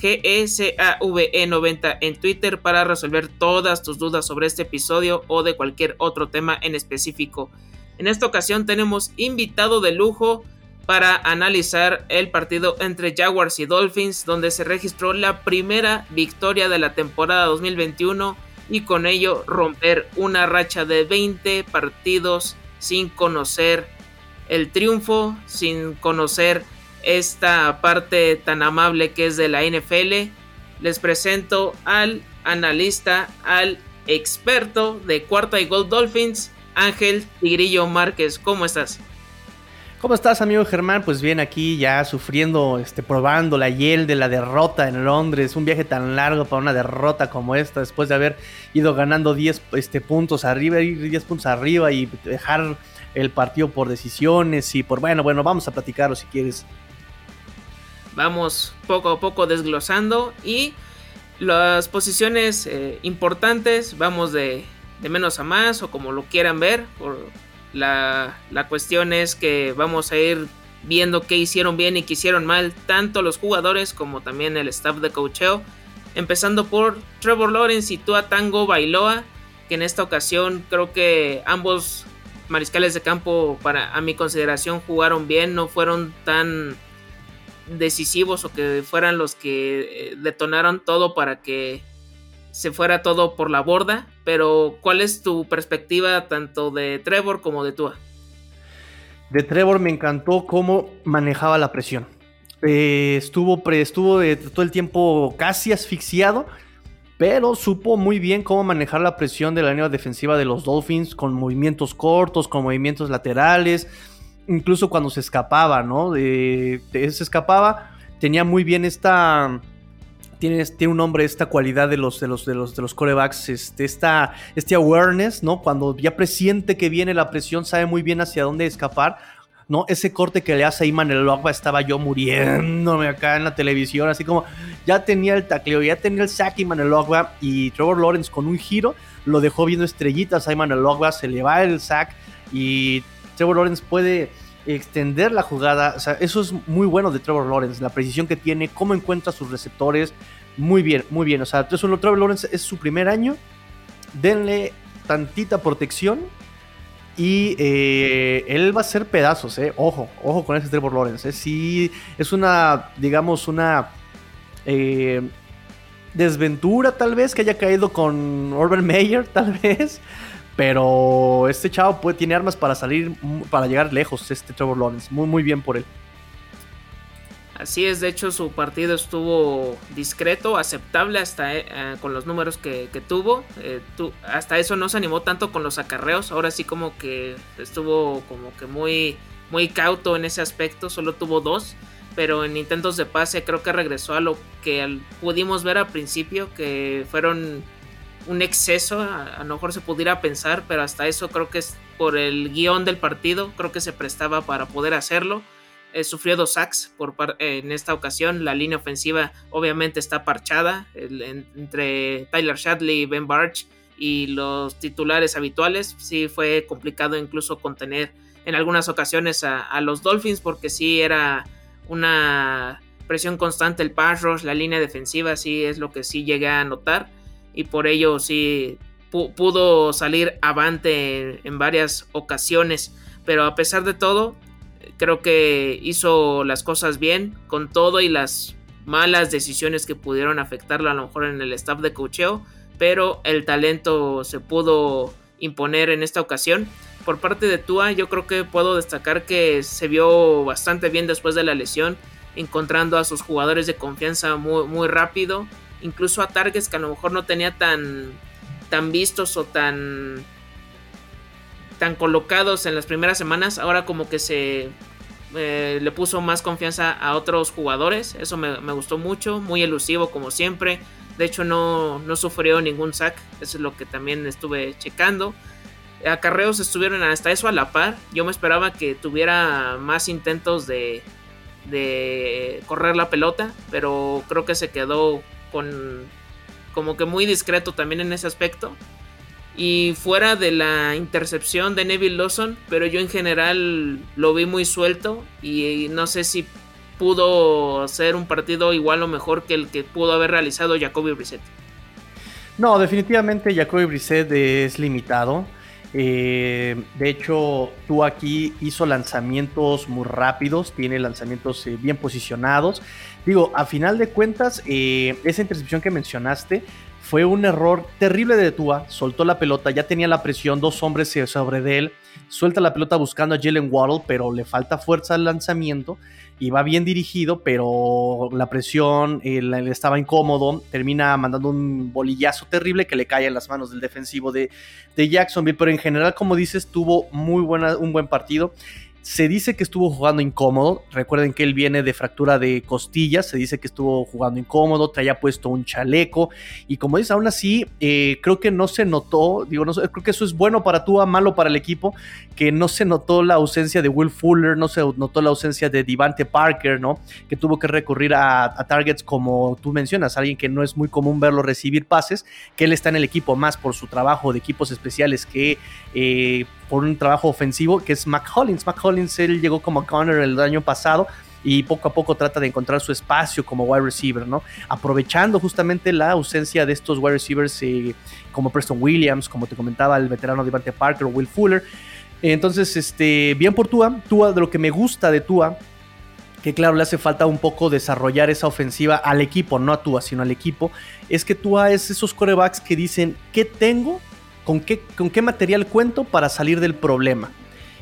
GSAVE90 en Twitter para resolver todas tus dudas sobre este episodio o de cualquier otro tema en específico. En esta ocasión tenemos invitado de lujo para analizar el partido entre Jaguars y Dolphins, donde se registró la primera victoria de la temporada 2021 y con ello romper una racha de 20 partidos sin conocer el triunfo, sin conocer esta parte tan amable que es de la NFL, les presento al analista, al experto de cuarta y Gold Dolphins, Ángel Tigrillo Márquez. ¿Cómo estás? ¿Cómo estás, amigo Germán? Pues bien, aquí ya sufriendo, este, probando la hiel de la derrota en Londres. Un viaje tan largo para una derrota como esta, después de haber ido ganando 10 este, puntos arriba, 10 puntos arriba y dejar el partido por decisiones y por, bueno, bueno, vamos a platicarlo si quieres vamos poco a poco desglosando y las posiciones eh, importantes vamos de, menos a más o como lo quieran ver. la, la cuestión es que vamos a ir viendo qué hicieron bien y qué hicieron mal tanto los jugadores como también el staff de cocheo. Empezando por Trevor Lawrence y Tua Tango Bailoa, que en esta ocasión creo que ambos mariscales de campo para a mi consideración jugaron bien, no fueron tan decisivos o que fueran los que eh, detonaron todo para que se fuera todo por la borda. Pero, ¿cuál es tu perspectiva tanto de Trevor como de Tua? De Trevor me encantó cómo manejaba la presión. Eh, estuvo estuvo todo el tiempo casi asfixiado, pero supo muy bien cómo manejar la presión de la línea defensiva de los Dolphins con movimientos cortos, con movimientos laterales incluso cuando se escapaba, ¿no? Se escapaba, tenía muy bien esta... Tiene, tiene, un nombre esta cualidad de los, de los, de los, de los corebacks, este, esta, este awareness, ¿no? Cuando ya presiente que viene la presión, sabe muy bien hacia dónde escapar, ¿no? Ese corte que le hace a Iman el Ogba estaba yo muriéndome acá en la televisión, así como ya tenía el tacleo, ya tenía el sack Iman el Ogba y Trevor Lawrence con un giro lo dejó viendo estrellitas a Iman el Ogba, se le va el sack y Trevor Lawrence puede extender la jugada. O sea, eso es muy bueno de Trevor Lawrence, la precisión que tiene, cómo encuentra sus receptores. Muy bien, muy bien. O sea, Trevor Lawrence es su primer año. Denle tantita protección. Y eh, él va a ser pedazos, eh. Ojo, ojo con ese Trevor Lawrence. Eh. Sí, es una, digamos, una eh, desventura tal vez que haya caído con Urban Meyer, tal vez. Pero este chavo tiene armas para salir, para llegar lejos, este Trevor Lawrence. Muy, muy bien por él. Así es, de hecho su partido estuvo discreto, aceptable hasta eh, eh, con los números que, tuvo. Eh, hasta eso no se animó tanto con los acarreos. Ahora sí como que estuvo como que muy, muy cauto en ese aspecto. Solo tuvo dos. Pero en intentos de pase creo que regresó a lo que pudimos ver al principio. Que fueron un exceso, a, lo mejor se pudiera pensar, pero hasta eso creo que es por el guion del partido, creo que se prestaba para poder hacerlo. Eh, sufrió dos sacks por en esta ocasión. La línea ofensiva obviamente está parchada entre Tyler Shadley y Ben Barch y los titulares habituales. Sí fue complicado incluso contener en algunas ocasiones a, a los Dolphins porque sí era una presión constante el pass rush, la línea defensiva, sí es lo que sí llegué a notar y por ello sí pudo salir avante en, varias ocasiones. Pero a pesar de todo, creo que hizo las cosas bien con todo y las malas decisiones que pudieron afectarlo a lo mejor en el staff de cocheo, pero el talento se pudo imponer en esta ocasión. Por parte de Tua, yo creo que puedo destacar que se vio bastante bien después de la lesión, encontrando a sus jugadores de confianza muy, muy rápido incluso a targets que a lo mejor no tenía tan, tan vistos o tan, tan colocados en las primeras semanas, ahora como que se eh, le puso más confianza a otros jugadores, eso me, gustó mucho, muy elusivo como siempre, de hecho no, no sufrió ningún sack, eso es lo que también estuve checando. acarreos estuvieron hasta eso a la par. Yo me esperaba que tuviera más intentos de, de correr la pelota, pero creo que se quedó con como que muy discreto también en ese aspecto. Y fuera de la intercepción de Neville Lawson, pero yo en general lo vi muy suelto y no sé si pudo ser un partido igual o mejor que el que pudo haber realizado Jacoby Brissett. No, definitivamente Jacoby Brissett es limitado. Eh, de hecho, tú aquí hizo lanzamientos muy rápidos, tiene lanzamientos eh, bien posicionados. Digo, a final de cuentas, eh, esa intercepción que mencionaste fue un error terrible de Tua. Soltó la pelota, ya tenía la presión, dos hombres sobre de él. Suelta la pelota buscando a Jalen Waddle, pero le falta fuerza al lanzamiento va bien dirigido, pero la presión, él, estaba incómodo, termina mandando un bolillazo terrible que le cae en las manos del defensivo de, de Jacksonville, pero en general, como dices, tuvo muy buena, un buen partido. Se dice que estuvo jugando incómodo. Recuerden que él viene de fractura de costillas. Se dice que estuvo jugando incómodo, traía puesto un chaleco. Y como dice, aún así, eh, creo que no se notó. Digo, no, creo que eso es bueno para tú, malo para el equipo. Que no se notó la ausencia de Will Fuller, no se notó la ausencia de Divante Parker, ¿no? Que tuvo que recurrir a, targets como tú mencionas, alguien que no es muy común verlo recibir pases. Que él está en el equipo más por su trabajo de equipos especiales que eh, por un trabajo ofensivo, que es McCollins. McCollins, él llegó como corner el año pasado y poco a poco trata de encontrar su espacio como wide receiver, ¿no? Aprovechando justamente la ausencia de estos wide receivers eh, como Preston Williams, como te comentaba el veterano Devante Parker o Will Fuller. Entonces, este, bien por Tua. Tua, de lo que me gusta de Tua, que claro, le hace falta un poco desarrollar esa ofensiva al equipo, no a Tua, sino al equipo, es que Tua es esos corebacks que dicen, ¿qué tengo con qué, material cuento para salir del problema.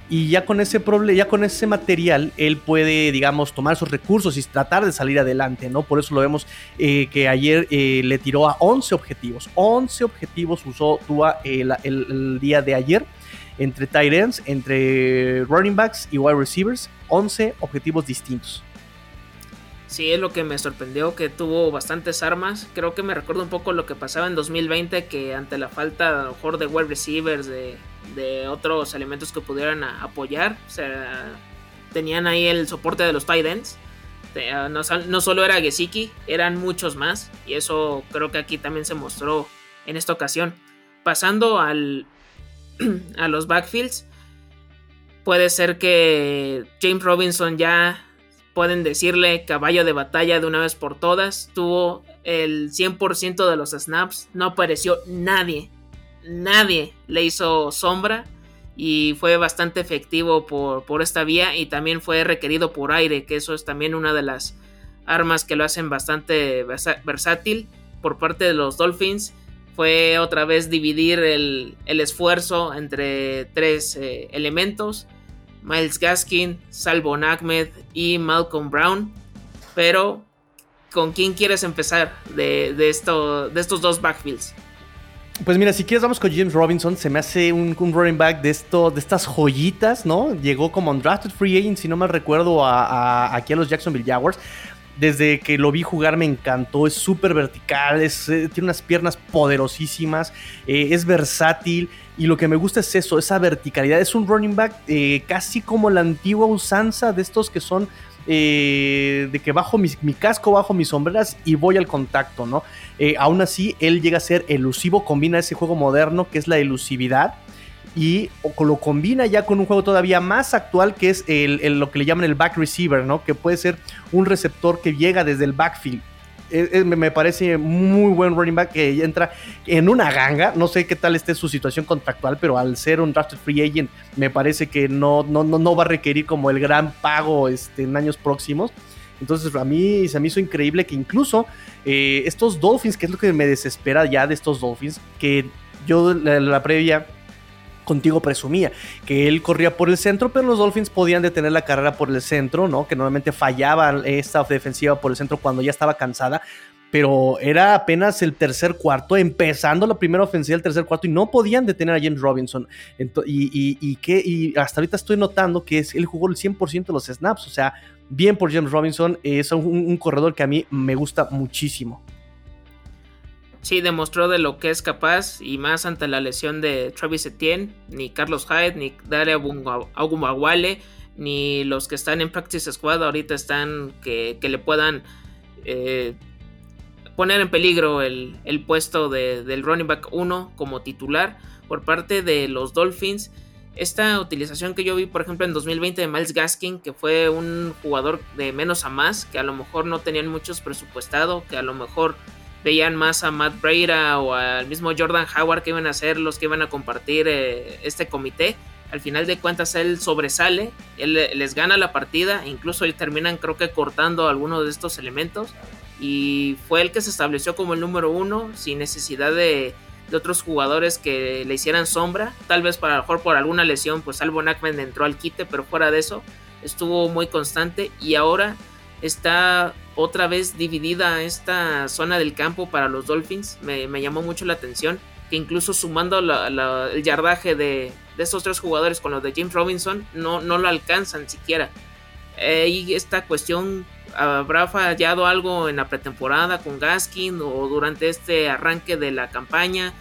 Y ya con ese ya con ese material, él puede, digamos, tomar sus recursos y tratar de salir adelante, ¿no? Por eso lo vemos eh, que ayer eh, le tiró a 11 objetivos. 11 objetivos usó Tua el, el, día de ayer entre tight ends, entre running backs y wide receivers. 11 objetivos distintos. Sí, es lo que me sorprendió, que tuvo bastantes armas. Creo que me recuerda un poco lo que pasaba en 2020, que ante la falta a lo mejor de wide receivers, de, otros elementos que pudieran apoyar, tenían ahí el soporte de los tight ends. No, no solo era Gesicki, eran muchos más. Y eso creo que aquí también se mostró en esta ocasión. Pasando al, a los backfields, puede ser que James Robinson ya pueden decirle caballo de batalla de una vez por todas. Tuvo el 100% de los snaps. No apareció nadie. Nadie le hizo sombra. Y fue bastante efectivo por, por esta vía. Y también fue requerido por aire. Que eso es también una de las armas que lo hacen bastante versátil. Por parte de los Dolphins. Fue otra vez dividir el, esfuerzo entre tres eh, elementos Miles Gaskin, Salvon Ahmed y Malcolm Brown. Pero, ¿con quién quieres empezar de, esto, de estos dos backfields? Pues mira, si quieres vamos con James Robinson, se me hace un, running back de, esto, de estas joyitas, ¿no? Llegó como undrafted free agent, si no me recuerdo, aquí a los Jacksonville Jaguars. Desde que lo vi jugar me encantó, es súper vertical, eh, tiene unas piernas poderosísimas, eh, es versátil y lo que me gusta es eso, esa verticalidad. Es un running back eh, casi como la antigua usanza de estos que son de que bajo mi, casco, bajo mis sombreras y voy al contacto, ¿no? aún así, él llega a ser elusivo, combina ese juego moderno que es la elusividad y lo combina ya con un juego todavía más actual que es el, lo que le llaman el back receiver, ¿no? Que puede ser un receptor que llega desde el backfield. Me parece muy buen running back que entra en una ganga. No sé qué tal esté su situación contractual, pero al ser un drafted free agent, me parece que no, no, no, va a requerir como el gran pago este, en años próximos. Entonces, a mí se me hizo increíble que incluso eh, estos Dolphins, que es lo que me desespera ya de estos Dolphins, que yo la previa contigo presumía, que él corría por el centro, pero los Dolphins podían detener la carrera por el centro, ¿no? Que normalmente fallaba esta defensiva por el centro cuando ya estaba cansada, pero era apenas el tercer cuarto, empezando la primera ofensiva del tercer cuarto y no podían detener a James Robinson. y, que, y hasta ahorita estoy notando que es, él jugó el 100% de los snaps, o sea, bien por James Robinson, es un corredor que a mí me gusta muchísimo. Sí demostró de lo que es capaz y más ante la lesión de Travis Etienne, ni Carlos Hyde, ni Daria Agumawale, ni los que están en Practice Squad ahorita están que, le puedan eh, poner en peligro el, puesto del running back 1 como titular por parte de los Dolphins. Esta utilización que yo vi, por ejemplo, en 2020 de Miles Gaskin, que fue un jugador de menos a más, que a lo mejor no tenían muchos presupuestado, que a lo mejor veían más a Matt Breida o al mismo Jordan Howard que iban a ser los que iban a compartir eh, este comité. Al final de cuentas él sobresale, él les gana la partida, e incluso terminan creo que cortando algunos de estos elementos y fue el que se estableció como el número uno sin necesidad de, otros jugadores que le hicieran sombra. Tal vez para mejor por alguna lesión, pues Alvon Ackman entró al quite, pero fuera de eso estuvo muy constante y ahora está otra vez dividida esta zona del campo para los Dolphins. Me, llamó mucho la atención que incluso sumando el yardaje de, de, estos tres jugadores con los de James Robinson no, no lo alcanzan siquiera. y esta cuestión habrá fallado algo en la pretemporada con Gaskin o durante este arranque de la campaña.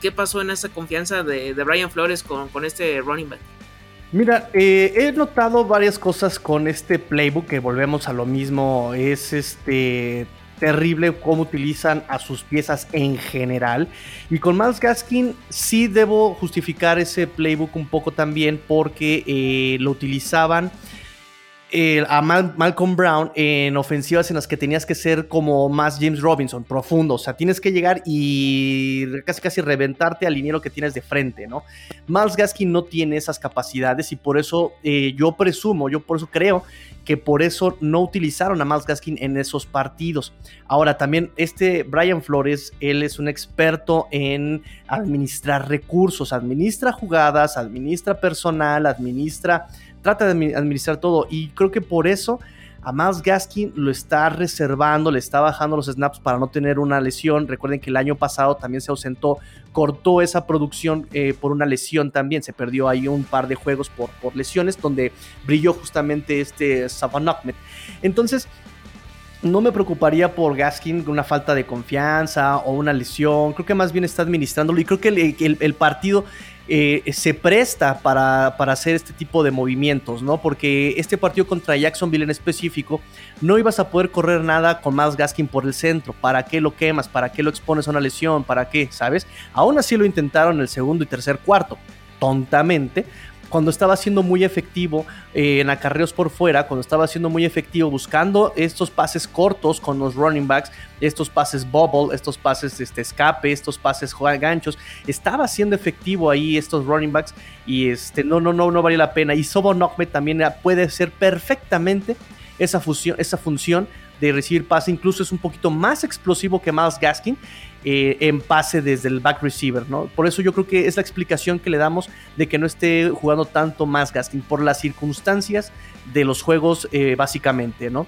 ¿Qué, pasó en esa confianza de, Brian Flores con, con, este running back? Mira, eh, he notado varias cosas con este playbook que volvemos a lo mismo. Es este terrible cómo utilizan a sus piezas en general. Y con Miles Gaskin sí debo justificar ese playbook un poco también porque eh, lo utilizaban a Malcolm Brown en ofensivas en las que tenías que ser como más James Robinson, profundo. O sea, tienes que llegar y casi casi reventarte al liniero que tienes de frente, ¿no? Miles Gaskin no tiene esas capacidades y por eso eh, yo presumo, yo por eso creo que por eso no utilizaron a Miles Gaskin en esos partidos. Ahora también este Brian Flores, él es un experto en administrar recursos, administra jugadas, administra personal, administra trata de administrar todo y creo que por eso a Miles Gaskin lo está reservando, le está bajando los snaps para no tener una lesión. Recuerden que el año pasado también se ausentó, cortó esa producción eh, por una lesión también. Se perdió ahí un par de juegos por, lesiones donde brilló justamente este Ahmed. Entonces, no me preocuparía por Gaskin una falta de confianza o una lesión. Creo que más bien está administrándolo y creo que el partido eh, se presta para, hacer este tipo de movimientos, ¿no? Porque este partido contra Jacksonville en específico, no ibas a poder correr nada con más Gaskin por el centro. ¿Para qué lo quemas? ¿Para qué lo expones a una lesión? ¿Para qué? ¿Sabes? Aún así lo intentaron en el segundo y tercer cuarto, tontamente, cuando estaba siendo muy efectivo eh, en acarreos por fuera, cuando estaba siendo muy efectivo buscando estos pases cortos con los running backs, estos pases bubble, estos pases este, escape, estos pases ganchos, estaba siendo efectivo ahí estos running backs y este, no, no, no, no valía la pena. Y Sobo también puede ser perfectamente esa, fusión, esa función de recibir pase, incluso es un poquito más explosivo que Miles Gaskin eh, en pase desde el back receiver, ¿no? Por eso yo creo que es la explicación que le damos de que no esté jugando tanto más Gaskin, por las circunstancias de los juegos eh, básicamente, ¿no?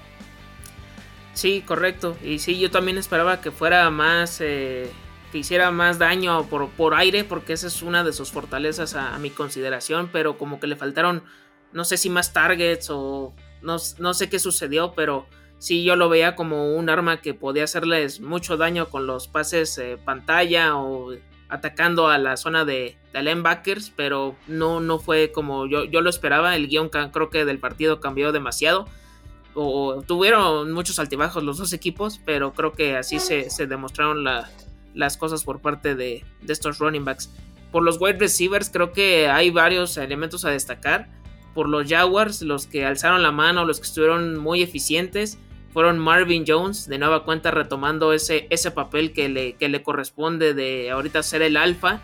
Sí, correcto. Y sí, yo también esperaba que fuera más, eh, que hiciera más daño por, por, aire, porque esa es una de sus fortalezas a, mi consideración, pero como que le faltaron, no sé si más targets o no, no sé qué sucedió, pero sí yo lo veía como un arma que podía hacerles mucho daño con los pases eh, pantalla o atacando a la zona de, de linebackers, pero no, no fue como yo, yo lo esperaba. El guion creo que del partido cambió demasiado. O, tuvieron muchos altibajos los dos equipos, pero creo que así se, demostraron las cosas por parte de, de estos running backs. Por los wide receivers creo que hay varios elementos a destacar. Por los Jaguars, los que alzaron la mano, los que estuvieron muy eficientes fueron Marvin Jones, de nueva cuenta retomando ese, ese papel que le, le corresponde de ahorita ser el alfa,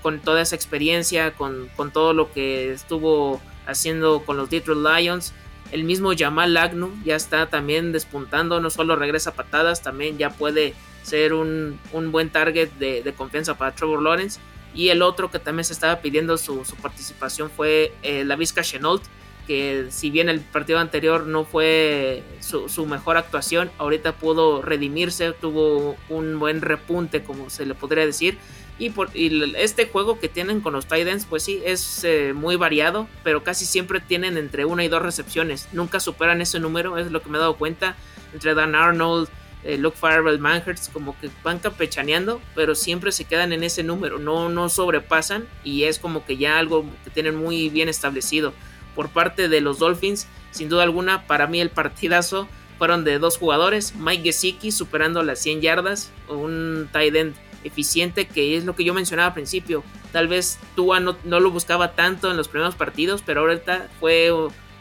con toda esa experiencia, con, todo lo que estuvo haciendo con los Detroit Lions. El mismo Jamal Agnew ya está también despuntando, no solo regresa patadas, también ya puede ser un, buen target de, confianza para Trevor Lawrence. Y el otro que también se estaba pidiendo su, participación fue eh, la Vizca Chenault, que si bien el partido anterior no fue su, mejor actuación, ahorita pudo redimirse, tuvo un buen repunte, como se le podría decir. Y, por, este juego que tienen con los Titans, pues sí, es eh, muy variado, pero casi siempre tienen entre una y dos recepciones. Nunca superan ese número, es lo que me he dado cuenta. Entre Dan Arnold, eh, Luke Farrell, Manhurst, como que van campechaneando, pero siempre se quedan en ese número, no, no sobrepasan y es como que ya algo que tienen muy bien establecido. Por parte de los Dolphins, sin duda alguna, para mí el partidazo fueron de dos jugadores, Mike Gesicki superando las 100 yardas, un tight end eficiente que es lo que yo mencionaba al principio. Tal vez Tua no, no lo buscaba tanto en los primeros partidos, pero ahorita fue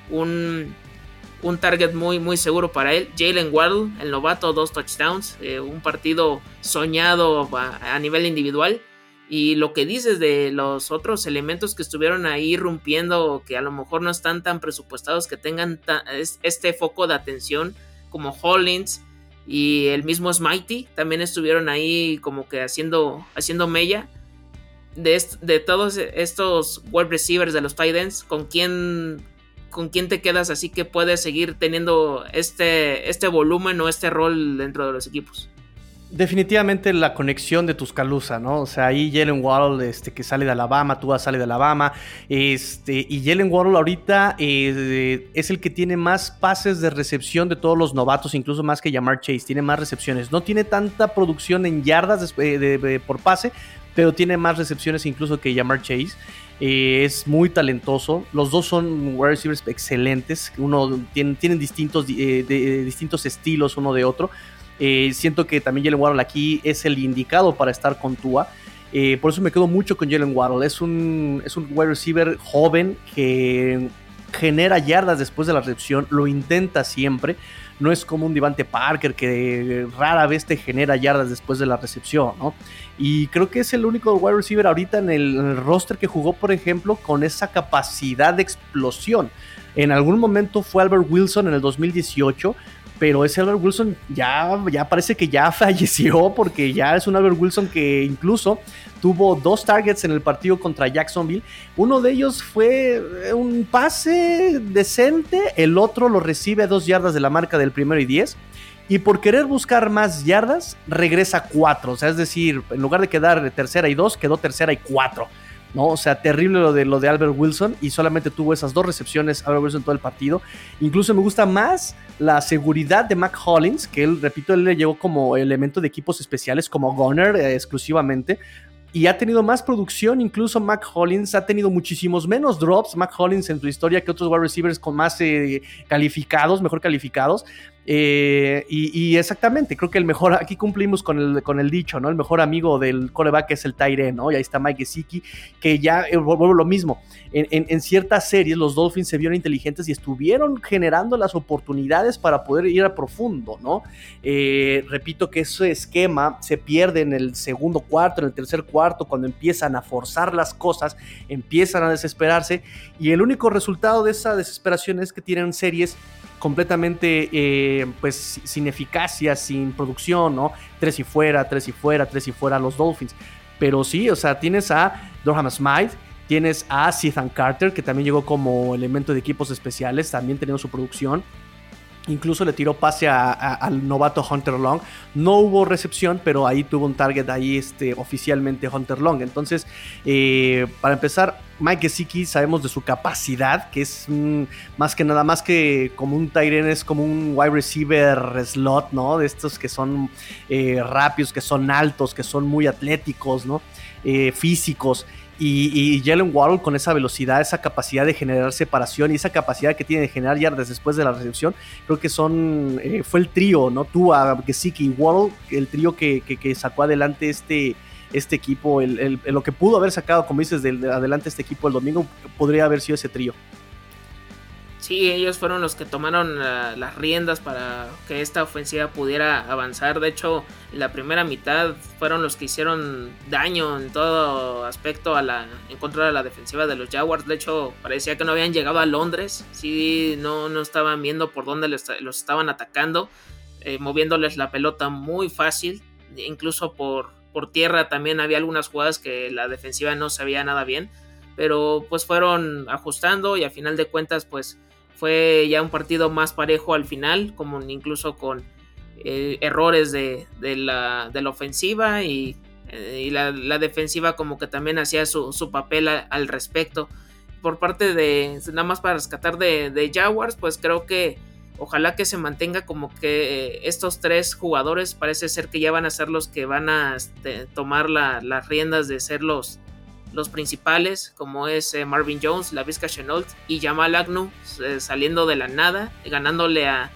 un, un target muy, muy seguro para él. Jalen Waddle, el novato, dos touchdowns, eh, un partido soñado a, nivel individual. Y lo que dices de los otros elementos que estuvieron ahí rompiendo, que a lo mejor no están tan presupuestados, que tengan este foco de atención, como Hollins y el mismo Smitey, también estuvieron ahí como que haciendo, haciendo mella. De, de todos estos wide receivers de los tight ends, ¿con quién con quién te quedas así que puedes seguir teniendo este, este volumen o este rol dentro de los equipos. Definitivamente la conexión de Tuscaloosa, ¿no? O sea, ahí Jalen Waddle, este, que sale de Alabama, Tua sale de Alabama, este, y Jalen Waddle ahorita eh, es el que tiene más pases de recepción de todos los novatos, incluso más que Jamar Chase, tiene más recepciones. No tiene tanta producción en yardas por pase, pero tiene más recepciones incluso que Jamar Chase. Eh, es muy talentoso. Los dos son wide receivers excelentes. Uno tienen, distintos, eh, de, distintos estilos uno de otro. Eh, siento que también Jalen Waddle aquí es el indicado para estar con Tua. por eso me quedo mucho con Jalen Waddle. Es un, es un wide receiver joven que genera yardas después de la recepción. Lo intenta siempre no es como un Divante Parker que rara vez te genera yardas después de la recepción, ¿no? Y creo que es el único wide receiver ahorita en el, roster que jugó, por ejemplo, con esa capacidad de explosión. En algún momento fue Albert Wilson en el 2018, pero ese Albert Wilson ya, ya parece que ya falleció porque ya es un Albert Wilson que incluso tuvo dos targets en el partido contra Jacksonville. Uno de ellos fue eh, un pase decente, el otro lo recibe a dos yardas de la marca del primero y diez. Y por querer buscar más yardas, regresa cuatro. O sea, es decir, en lugar de quedar tercera y dos, quedó tercera y cuatro. ¿No? O sea, terrible lo de, lo de Albert Wilson y solamente tuvo esas dos recepciones Albert Wilson todo el partido. Incluso me gusta más la seguridad de Mac Hollins, que él, repito, él le llegó como elemento de equipos especiales, como Gunner eh, exclusivamente y ha tenido más producción, incluso Mac Hollins ha tenido muchísimos menos drops, Mac Hollins en su historia que otros wide receivers con más eh, calificados, mejor calificados, eh, y, exactamente, creo que el mejor, aquí cumplimos con el, con el dicho, ¿no? El mejor amigo del coreback es el Tyre, ¿no? Y ahí está Mike Gesicki, que ya, eh, vuelvo lo mismo, en, ciertas series los Dolphins se vieron inteligentes y estuvieron generando las oportunidades para poder ir a profundo, ¿no? Eh, repito que ese esquema se pierde en el segundo cuarto, en el tercer cuarto, cuando empiezan a forzar las cosas, empiezan a desesperarse, y el único resultado de esa desesperación es que tienen series completamente eh, pues sin eficacia, sin producción, ¿no? Tres y fuera, tres y fuera, tres y fuera los Dolphins. Pero sí, o sea, tienes a Durham Smythe, tienes a Ethan Carter, que también llegó como elemento de equipos especiales, también teniendo su producción. Incluso le tiró pase al novato Hunter Long. No hubo recepción, pero ahí tuvo un target ahí este, oficialmente Hunter Long. Entonces, eh, para empezar, Mike Gesicki sabemos de su capacidad, que es más que nada, más que como un Tyrene, es como un wide receiver slot, ¿no? De estos que son eh, rápidos, que son altos, que son muy atléticos, ¿no? Eh, físicos. Y, y, Jalen Waddle con esa velocidad, esa capacidad de generar separación y esa capacidad que tiene de generar yardas después de la recepción, creo que son, eh, fue el trío, ¿no? Tú, a Gesicki y Waddle, el trío que, que, sacó adelante este, este equipo, el, lo que pudo haber sacado, como dices, de adelante este equipo el domingo, podría haber sido ese trío. Sí, ellos fueron los que tomaron las riendas para que esta ofensiva pudiera avanzar. De hecho, la primera mitad fueron los que hicieron daño en todo aspecto a la, en contra de la defensiva de los Jaguars. De hecho, parecía que no habían llegado a Londres. Sí, no, no estaban viendo por dónde los, estaban atacando, eh, moviéndoles la pelota muy fácil. Incluso por, por tierra también había algunas jugadas que la defensiva no sabía nada bien. Pero pues fueron ajustando y a final de cuentas pues fue ya un partido más parejo al final, como incluso con eh, errores de, la, ofensiva y, eh, la, defensiva como que también hacía su, papel al respecto. Por parte de, nada más para rescatar de, Jaguars, pues creo que ojalá que se mantenga como que estos tres jugadores parece ser que ya van a ser los que van a este, tomar las riendas de ser los, los principales, como es eh, Marvin Jones, la Vizca Chenault y Jamal Agnew eh, saliendo de la nada, ganándole a,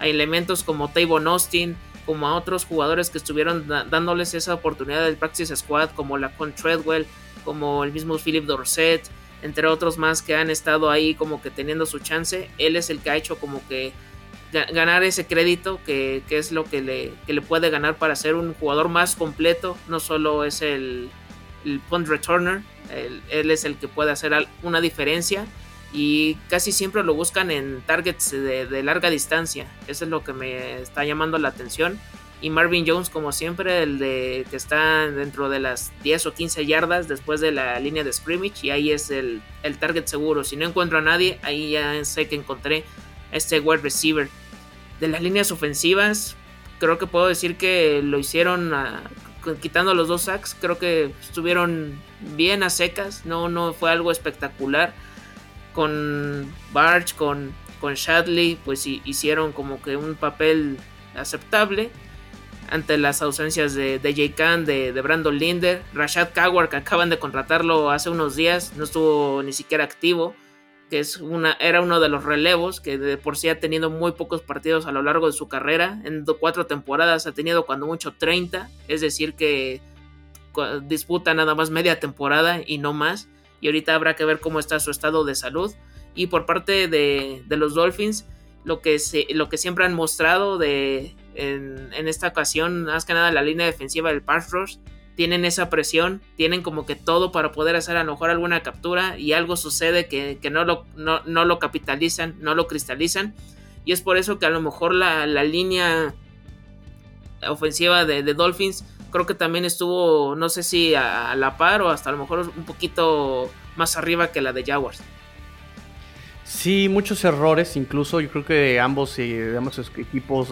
elementos como Tavon Austin, como a otros jugadores que estuvieron dándoles esa oportunidad del Practice Squad, como la Con Treadwell, como el mismo Philip Dorset, entre otros más que han estado ahí como que teniendo su chance. Él es el que ha hecho como que ganar ese crédito que, es lo que le, le, puede ganar para ser un jugador más completo. No solo es el, el punt returner, él, es el que puede hacer una diferencia y casi siempre lo buscan en targets de, larga distancia. Eso es lo que me está llamando la atención. Y Marvin Jones como siempre el de que está dentro de las 10 o 15 yardas después de la línea de scrimmage y ahí es el, target seguro. Si no encuentro a nadie ahí ya sé que encontré este wide receiver. De las líneas ofensivas creo que puedo decir que lo hicieron quitando los dos sacks creo que estuvieron bien a secas no no fue algo espectacular. Con Barge con con Shadley pues hicieron como que un papel aceptable ante las ausencias de, de Khan, de, Brandon Linder, Rashad Coward, que acaban de contratarlo hace unos días, no estuvo ni siquiera activo, que es una, era uno de los relevos, que de por sí ha tenido muy pocos partidos a lo largo de su carrera, en cuatro temporadas ha tenido cuando mucho 30, es decir que disputa nada más media temporada y no más, y ahorita habrá que ver cómo está su estado de salud, y por parte de, de los Dolphins, lo que, se, lo que siempre han mostrado de, en, esta ocasión, más que nada la línea defensiva del pass tienen esa presión, tienen como que todo para poder hacer a lo mejor alguna captura y algo sucede que, no, lo, no, lo capitalizan, no lo cristalizan. Y es por eso que a lo mejor la, línea ofensiva de, Dolphins creo que también estuvo, no sé si a, la par o hasta a lo mejor un poquito más arriba que la de Jaguars. Sí, muchos errores, incluso yo creo que ambos, eh, ambos equipos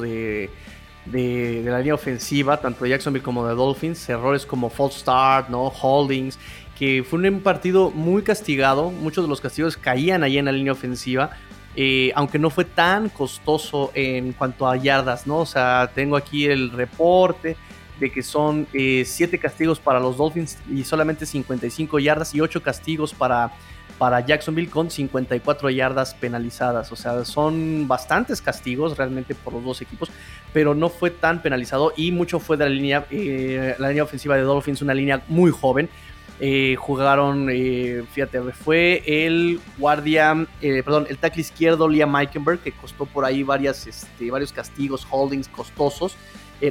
de, la línea ofensiva, tanto de Jacksonville como de Dolphins, errores como false start, ¿no? holdings, que fue un partido muy castigado, muchos de los castigos caían ahí en la línea ofensiva, eh, aunque no fue tan costoso en cuanto a yardas, ¿no? O sea, tengo aquí el reporte de que son 7 eh, castigos para los Dolphins y solamente 55 yardas y 8 castigos para para Jacksonville con 54 yardas penalizadas. O sea, son bastantes castigos realmente por los dos equipos, pero no fue tan penalizado y mucho fue de la línea, eh, la línea ofensiva de Dolphins, una línea muy joven. Eh, jugaron, eh, fíjate, fue el guardia, perdón, el tackle izquierdo Liam Meikenberg, que costó por ahí varias, este, varios castigos, holdings costosos,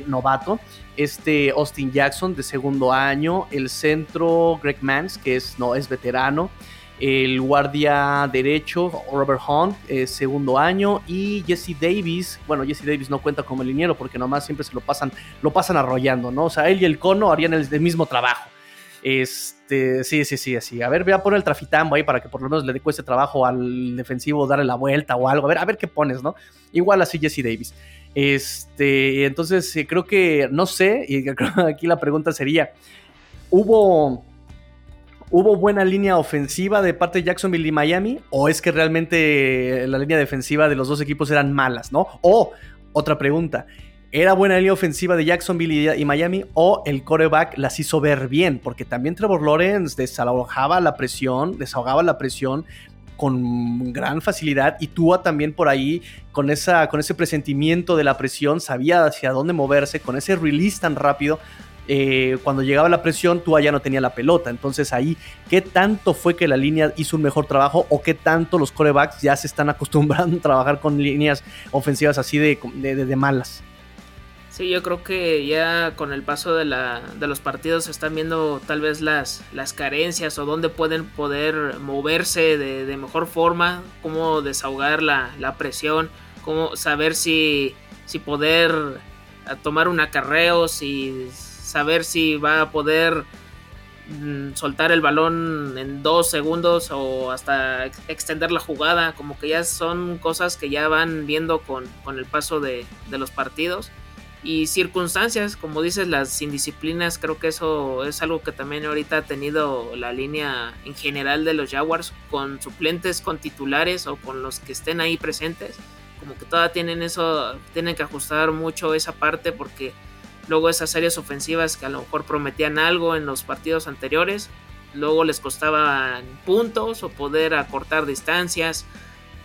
novato. Este Austin Jackson de segundo año, el centro Greg Mans, que es, no, es veterano el guardia derecho Robert Hunt, eh, segundo año, y Jesse Davis, bueno, Jesse Davis no cuenta como liniero porque nomás siempre se lo pasan, lo pasan arrollando, ¿no? O sea, él y el cono harían el, mismo trabajo. Este, sí, sí, sí, así. A ver, voy a poner el trafitambo ahí para que por lo menos le dé cueste trabajo al defensivo darle la vuelta o algo. A ver, a ver qué pones, ¿no? Igual así Jesse Davis. Este, entonces eh, creo que, no sé, y aquí la pregunta sería, ¿hubo ¿Hubo buena línea ofensiva de parte de Jacksonville y Miami? ¿O es que realmente la línea defensiva de los dos equipos eran malas, no? O, otra pregunta, ¿era buena línea ofensiva de Jacksonville y, Miami? ¿O el coreback las hizo ver bien? Porque también Trevor Lawrence desahogaba la presión, desahogaba la presión con gran facilidad y Tua también por ahí con, esa, con ese presentimiento de la presión sabía hacia dónde moverse, con ese release tan rápido eh, cuando llegaba la presión, tú ya no tenía la pelota. Entonces ahí, ¿qué tanto fue que la línea hizo un mejor trabajo o qué tanto los corebacks ya se están acostumbrando a trabajar con líneas ofensivas así de, malas? Sí, yo creo que ya con el paso de, la, de los partidos se están viendo tal vez las, las carencias o dónde pueden poder moverse de, mejor forma, cómo desahogar la, la presión, cómo saber si, si poder tomar un acarreo, si saber si va a poder mm, soltar el balón en dos segundos o hasta extender la jugada, como que ya son cosas que ya van viendo con, el paso de, los partidos. Y circunstancias, como dices, las indisciplinas, creo que eso es algo que también ahorita ha tenido la línea en general de los Jaguars, con suplentes, con titulares o con los que estén ahí presentes como que todavía tienen eso, tienen que ajustar mucho esa parte porque luego esas series ofensivas que a lo mejor prometían algo en los partidos anteriores, luego les costaban puntos o poder acortar distancias,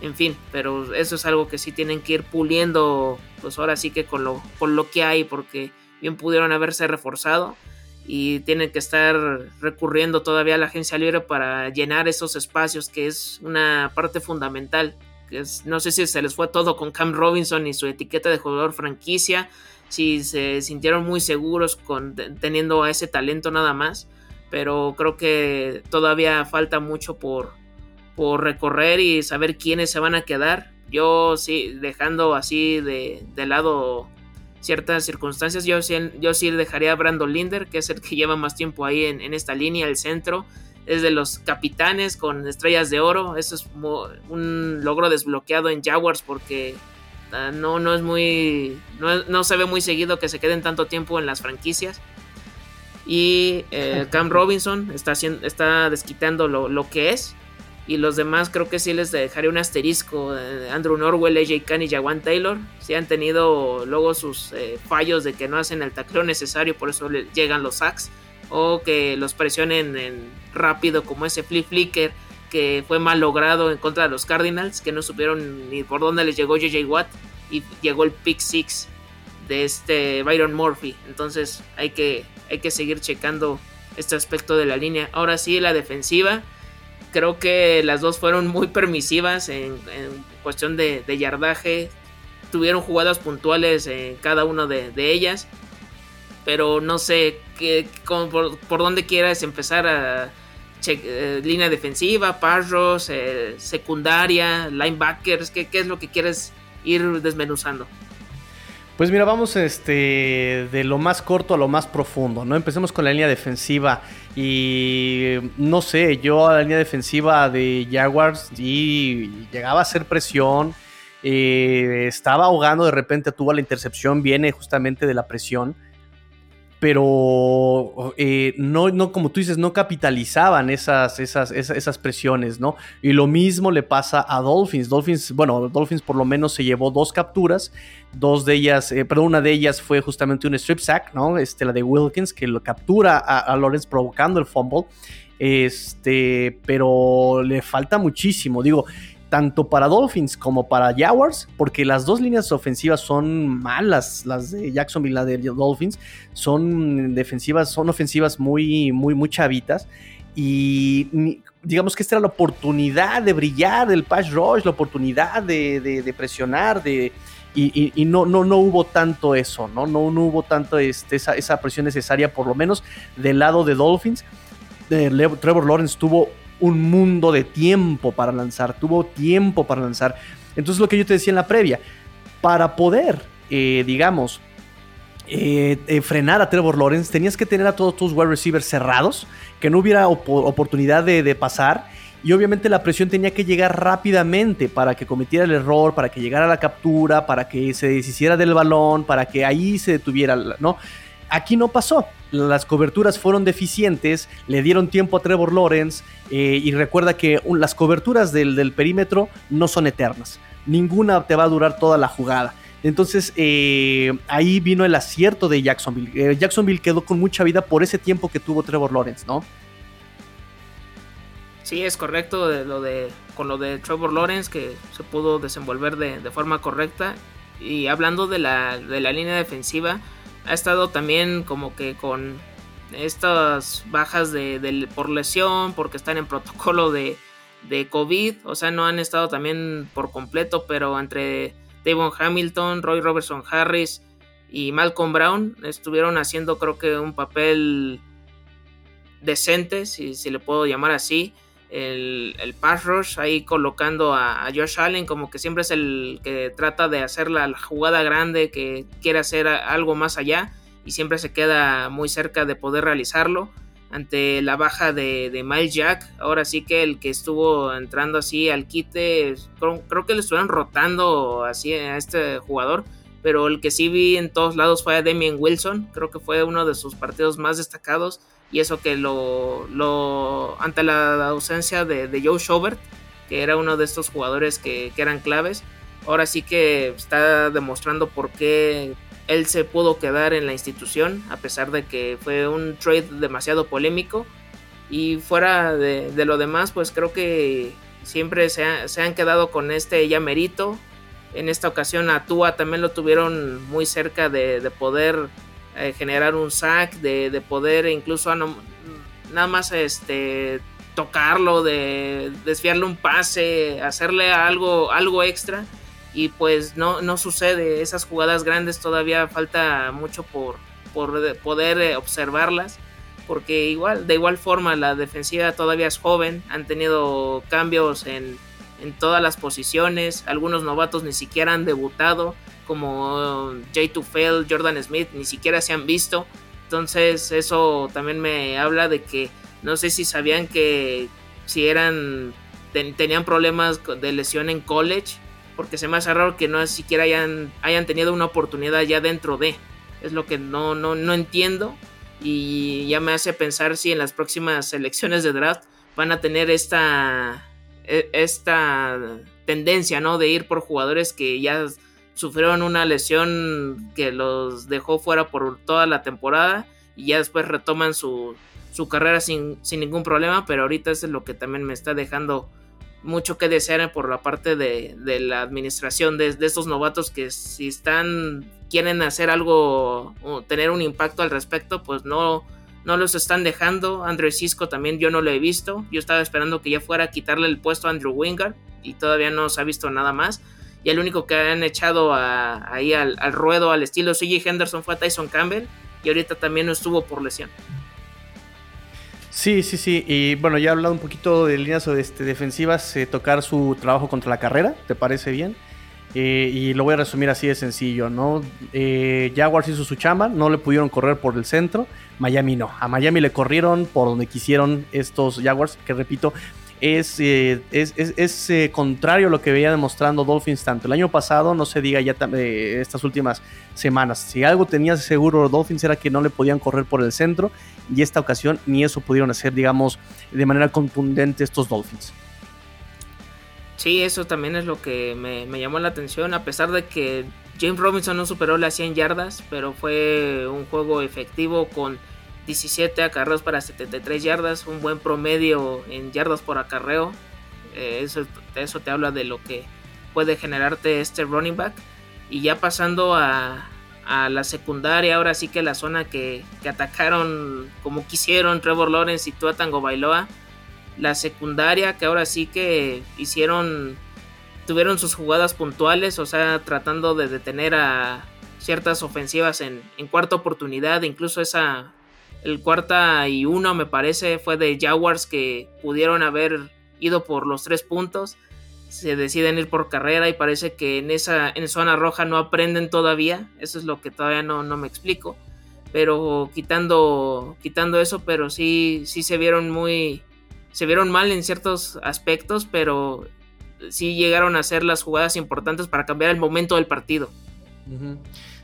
en fin, pero eso es algo que sí tienen que ir puliendo, pues ahora sí que con lo, con lo que hay, porque bien pudieron haberse reforzado y tienen que estar recurriendo todavía a la agencia libre para llenar esos espacios, que es una parte fundamental. no sé si se les fue todo con Cam Robinson y su etiqueta de jugador franquicia, si se sintieron muy seguros con teniendo ese talento nada más, pero creo que todavía falta mucho por, por recorrer y saber quiénes se van a quedar. Yo sí, dejando así de, de lado ciertas circunstancias. Yo, yo sí dejaría a Brandon Linder, que es el que lleva más tiempo ahí en, esta línea, el centro. Es de los capitanes con estrellas de oro. Eso es un logro desbloqueado en Jaguars porque no, no es muy. No, se ve muy seguido que se queden tanto tiempo en las franquicias. Y eh, Cam Robinson está, haciendo, está desquitando lo, lo que es. Y los demás creo que sí les dejaré un asterisco. Eh, Andrew Norwell, AJ Khan y Jawan Taylor. Sí han tenido luego sus eh, fallos de que no hacen el tacleo necesario, por eso llegan los sacks. O que los presionen en rápido como ese flip flicker que fue mal logrado en contra de los Cardinals, que no supieron ni por dónde les llegó JJ Watt y llegó el pick six de este Byron Murphy. Entonces hay que, hay que seguir checando este aspecto de la línea. Ahora sí, la defensiva Creo que las dos fueron muy permisivas en, cuestión de, yardaje. Tuvieron jugadas puntuales en cada una de, ellas. Pero no sé qué, por, dónde quieras empezar a eh, línea defensiva, parros, eh, secundaria, linebackers. ¿qué, ¿Qué es lo que quieres ir desmenuzando? Pues mira, vamos este, de lo más corto a lo más profundo, ¿no? Empecemos con la línea defensiva y no sé, yo a la línea defensiva de Jaguars y llegaba a hacer presión, eh, estaba ahogando, de repente tuvo la intercepción, viene justamente de la presión pero eh, no, no, como tú dices, no capitalizaban esas, esas, esas, presiones, ¿no? Y lo mismo le pasa a Dolphins. Dolphins, bueno, Dolphins por lo menos se llevó dos capturas, dos de ellas, eh, perdón, una de ellas fue justamente un strip sack, ¿no? Este, la de Wilkins, que lo captura a, a Lawrence provocando el fumble. Este, pero le falta muchísimo. Digo, tanto para Dolphins como para Jaguars, porque las dos líneas ofensivas son malas, las de Jacksonville y de Dolphins, son defensivas, son ofensivas muy, muy, chavitas. Y digamos que esta era la oportunidad de brillar del pass rush, la oportunidad de, presionar, de, y, no, no, no hubo tanto eso, ¿no? No, no hubo tanto este, esa, esa, presión necesaria, por lo menos del lado de Dolphins. De Trevor Lawrence tuvo un mundo de tiempo para lanzar, tuvo tiempo para lanzar. Entonces lo que yo te decía en la previa, para poder, eh, digamos, eh, eh, frenar a Trevor Lawrence, tenías que tener a todos tus wide receivers cerrados, que no hubiera oportunidad de, pasar. Y obviamente la presión tenía que llegar rápidamente para que cometiera el error, para que llegara la captura, para que se deshiciera del balón, para que ahí se detuviera, ¿no? Aquí no pasó. Las coberturas fueron deficientes, le dieron tiempo a Trevor Lawrence eh, y recuerda que las coberturas del, perímetro no son eternas. Ninguna te va a durar toda la jugada. Entonces eh, ahí vino el acierto de Jacksonville. Eh, Jacksonville quedó con mucha vida por ese tiempo que tuvo Trevor Lawrence, ¿no? Sí, es correcto lo de, con lo de Trevor Lawrence que se pudo desenvolver de, forma correcta. Y hablando de la, de la línea defensiva, ha estado también como que con estas bajas de, por lesión, porque están en protocolo de, de, COVID, o sea, no han estado también por completo, pero entre Devon Hamilton, Roy Robertson Harris y Malcolm Brown estuvieron haciendo creo que un papel decente, si, si le puedo llamar así el, el, pass rush, ahí colocando a, Josh Allen como que siempre es el que trata de hacer la, jugada grande, que quiere hacer algo más allá y siempre se queda muy cerca de poder realizarlo. Ante la baja de, de Miles Jack, ahora sí que el que estuvo entrando así al quite, creo, que le estuvieron rotando así a este jugador, pero el que sí vi en todos lados fue a Damien Wilson, creo que fue uno de sus partidos más destacados y eso que lo, ante la ausencia de, Joe Schobert, que era uno de estos jugadores que, eran claves, ahora sí que está demostrando por qué él se pudo quedar en la institución, a pesar de que fue un trade demasiado polémico. Y fuera de, lo demás, pues creo que siempre se, han quedado con este ya. En esta ocasión a Tua también lo tuvieron muy cerca de, poder eh, generar un sack, de, poder incluso nada más este, tocarlo, de desviarle un pase, hacerle algo, algo extra y pues no, no sucede. Esas jugadas grandes todavía falta mucho por, por poder eh, observarlas. Porque igual, de igual forma la defensiva todavía es joven, han tenido cambios en, en todas las posiciones, algunos novatos ni siquiera han debutado, como Jay Tufel, Jordan Smith, ni siquiera se han visto. Entonces eso también me habla de que no sé si sabían que si eran tenían problemas de lesión en college porque se me hace raro que no siquiera hayan, hayan tenido una oportunidad ya dentro de. Es lo que no, no, no entiendo y ya me hace pensar si en las próximas elecciones de draft van a tener esta, e, esta tendencia, ¿no? De ir por jugadores que ya sufrieron una lesión que los dejó fuera por toda la temporada y ya después retoman su, su carrera sin, sin ningún problema, pero ahorita es lo que también me está dejando mucho que desear por la parte de, la administración de, estos novatos que si están quieren hacer algo o tener un impacto al respecto pues no no los están dejando. Andrew Cisco también yo no lo he visto. Yo estaba esperando que ya fuera a quitarle el puesto a Andrew Wingard y todavía no se ha visto nada más y el único que han echado ahí al, ruedo al estilo CJ Henderson fue a Tyson Campbell y ahorita también estuvo por lesión Sí, sí, sí. Y bueno, ya he hablado un poquito de líneas este, defensivas, eh, tocar su trabajo contra la carrera, ¿te parece bien? Eh, y lo voy a resumir así de sencillo, ¿no? Eh, Jaguars hizo su chamba, no le pudieron correr por el centro, Miami no. A Miami le corrieron por donde quisieron estos Jaguars, que repito, es, eh, es, eh, contrario a lo que veía demostrando Dolphins tanto el año pasado, no se diga ya eh, estas últimas semanas. Si algo tenía seguro Dolphins era que no le podían correr por el centro y esta ocasión ni eso pudieron hacer, digamos, de manera contundente estos Dolphins. Sí, eso también es lo que me, me llamó la atención, a pesar de que James Robinson no superó las 100 yardas, pero fue un juego efectivo con 17 acarreos para 73 yardas, un buen promedio en yardas por acarreo. Eh, eso, eso te habla de lo que puede generarte este running back. Y ya pasando a, la secundaria, ahora sí que la zona que, atacaron como quisieron Trevor Lawrence y Tua Tango Bailoa. La secundaria que ahora sí que hicieron, tuvieron sus jugadas puntuales, o sea, tratando de detener a ciertas ofensivas en, en cuarta oportunidad, incluso esa el cuarta y uno me parece fue de Jaguars que pudieron haber ido por los tres puntos. Se deciden ir por carrera y parece que en esa en zona roja no aprenden todavía. Eso es lo que todavía no, no me explico. Pero quitando, quitando eso, pero sí, sí se vieron muy. Se vieron mal en ciertos aspectos, pero sí llegaron a hacer las jugadas importantes para cambiar el momento del partido.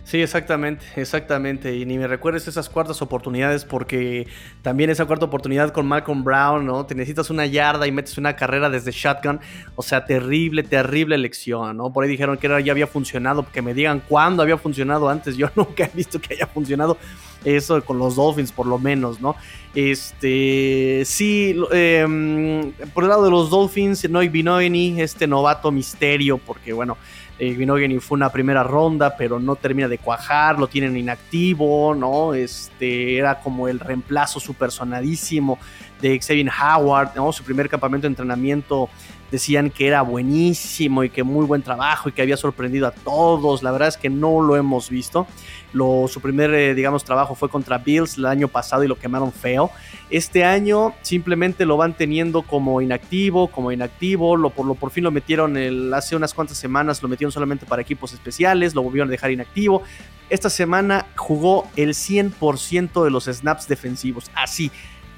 Sí, exactamente, exactamente. Y ni me recuerdes esas cuartas oportunidades porque también esa cuarta oportunidad con Malcolm Brown, ¿no? Te necesitas una yarda y metes una carrera desde shotgun. O sea, terrible, terrible elección, ¿no? Por ahí dijeron que ya había funcionado, que me digan cuándo había funcionado antes. Yo nunca he visto que haya funcionado eso con los Dolphins, por lo menos, ¿no? Este, sí, em, por el lado de los Dolphins, Noy Binoini, este novato misterio, porque bueno, eh, fue una primera ronda, pero no termina de cuajar, lo tienen inactivo, ¿no? Este, era como el reemplazo supersonadísimo de Xavier Howard, ¿no? Su primer campamento de entrenamiento decían que era buenísimo y que muy buen trabajo y que había sorprendido a todos. La verdad es que no lo hemos visto. Lo, su primer, eh, digamos, trabajo fue contra Bills el año pasado y lo quemaron feo. Este año simplemente lo van teniendo como inactivo, como inactivo. Lo, por, lo, por fin lo metieron hace unas cuantas semanas, lo metieron solamente para equipos especiales, lo volvieron a dejar inactivo. Esta semana jugó el 100% de los snaps defensivos. Así.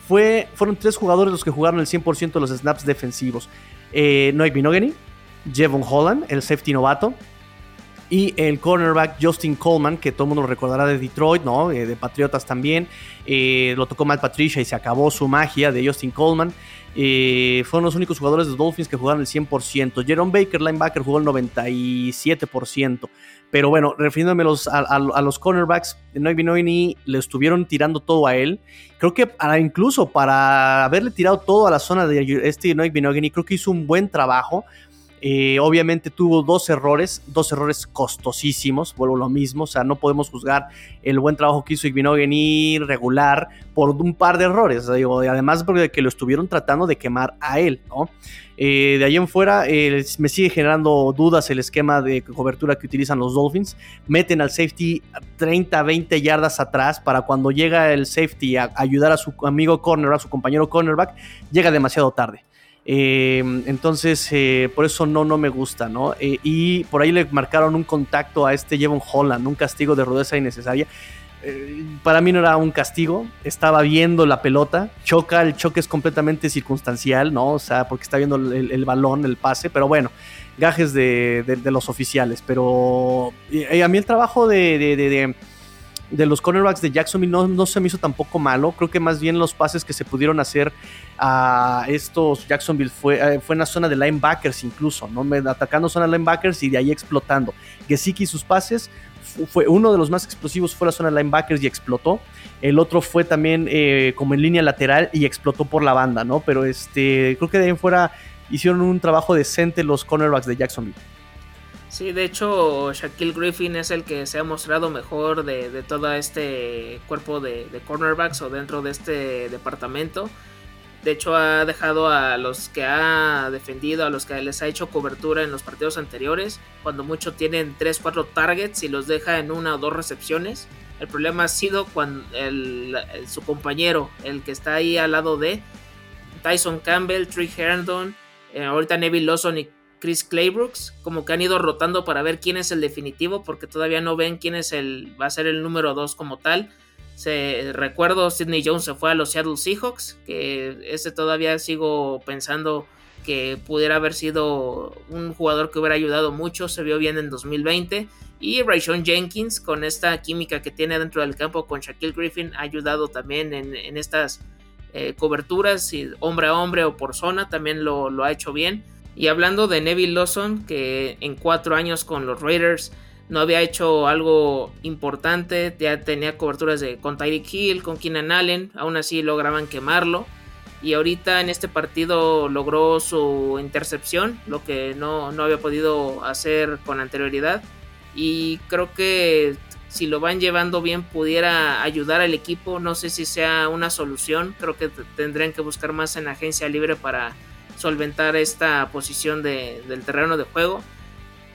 Fue, fueron tres jugadores los que jugaron el 100% de los snaps defensivos. Eh, Noik Binogany, Jevon Holland, el safety novato, Y el cornerback Justin Coleman, que todo el mundo lo recordará de Detroit, ¿no? Eh, de Patriotas también. Eh, lo tocó mal Patricia y se acabó su magia de Justin Coleman. Eh, fueron los únicos jugadores de Dolphins que jugaron el 100%. Jerome Baker, linebacker, jugó el 97%. Pero bueno, refiriéndome a, los cornerbacks, Noy le estuvieron tirando todo a él. Creo que incluso para haberle tirado todo a la zona de este Noy creo que hizo un buen trabajo. Eh, obviamente tuvo dos errores, dos errores costosísimos, vuelvo lo mismo, o sea, no podemos juzgar el buen trabajo que hizo Igbinogeni regular por un par de errores, además porque que lo estuvieron tratando de quemar a él. Eh, de ahí en fuera eh, me sigue generando dudas el esquema de cobertura que utilizan los Dolphins. Meten al safety 30, 20 yardas atrás para cuando llega el safety a ayudar a su amigo corner, a su compañero cornerback, llega demasiado tarde. Eh, entonces, por eso no, no me gusta, ¿no? y por ahí le marcaron un contacto a este Jevon Holland, un castigo de rudeza innecesaria. Eh, para mí no era un castigo, estaba viendo la pelota, choca, el choque es completamente circunstancial, ¿no? O sea, porque está viendo el, balón, el pase, pero bueno, gajes de, los oficiales, pero a mí el trabajo de, de, los cornerbacks de Jacksonville no, no, se me hizo tampoco malo, creo que más bien los pases que se pudieron hacer a estos Jacksonville fue, eh, fue en la zona de linebackers incluso, ¿no? Atacando zona de linebackers y de ahí explotando. Gesicki y sus pases fue uno de los más explosivos fue la zona de linebackers y explotó. El otro fue también eh, como en línea lateral y explotó por la banda, ¿no? Pero este, creo que de ahí en fuera hicieron un trabajo decente los cornerbacks de Jacksonville. Sí, de hecho, Shaquille Griffin es el que se ha mostrado mejor de, todo este cuerpo de, de, cornerbacks o dentro de este departamento. De hecho, ha dejado a los que ha defendido, a los que les ha hecho cobertura en los partidos anteriores. Cuando mucho tienen 3-4 targets y los deja en una o dos recepciones. El problema ha sido cuando su compañero, el que está ahí al lado de Tyson Campbell, Trick Herndon, eh, ahorita Neville Lawson y Chris Claybrooks, como que han ido rotando para ver quién es el definitivo, porque todavía no ven quién es el, va a ser el número 2 como tal. Se, recuerdo Sidney Jones se fue a los Seattle Seahawks, que ese todavía sigo pensando que pudiera haber sido un jugador que hubiera ayudado mucho, se vio bien en 2020. Y Rayshon Jenkins, con esta química que tiene dentro del campo con Shaquille Griffin, ha ayudado también en, estas eh, coberturas, hombre a hombre o por zona, también lo ha hecho bien. Y hablando de Neville Lawson, que en cuatro años con los Raiders no había hecho algo importante, ya tenía coberturas de, con Tyreek Hill, con Keenan Allen, aún así lograban quemarlo. Y ahorita en este partido logró su intercepción, lo que no, no había podido hacer con anterioridad. Y creo que si lo van llevando bien pudiera ayudar al equipo. No sé si sea una solución. Creo que tendrían que buscar más en agencia libre para solventar esta posición del terreno de juego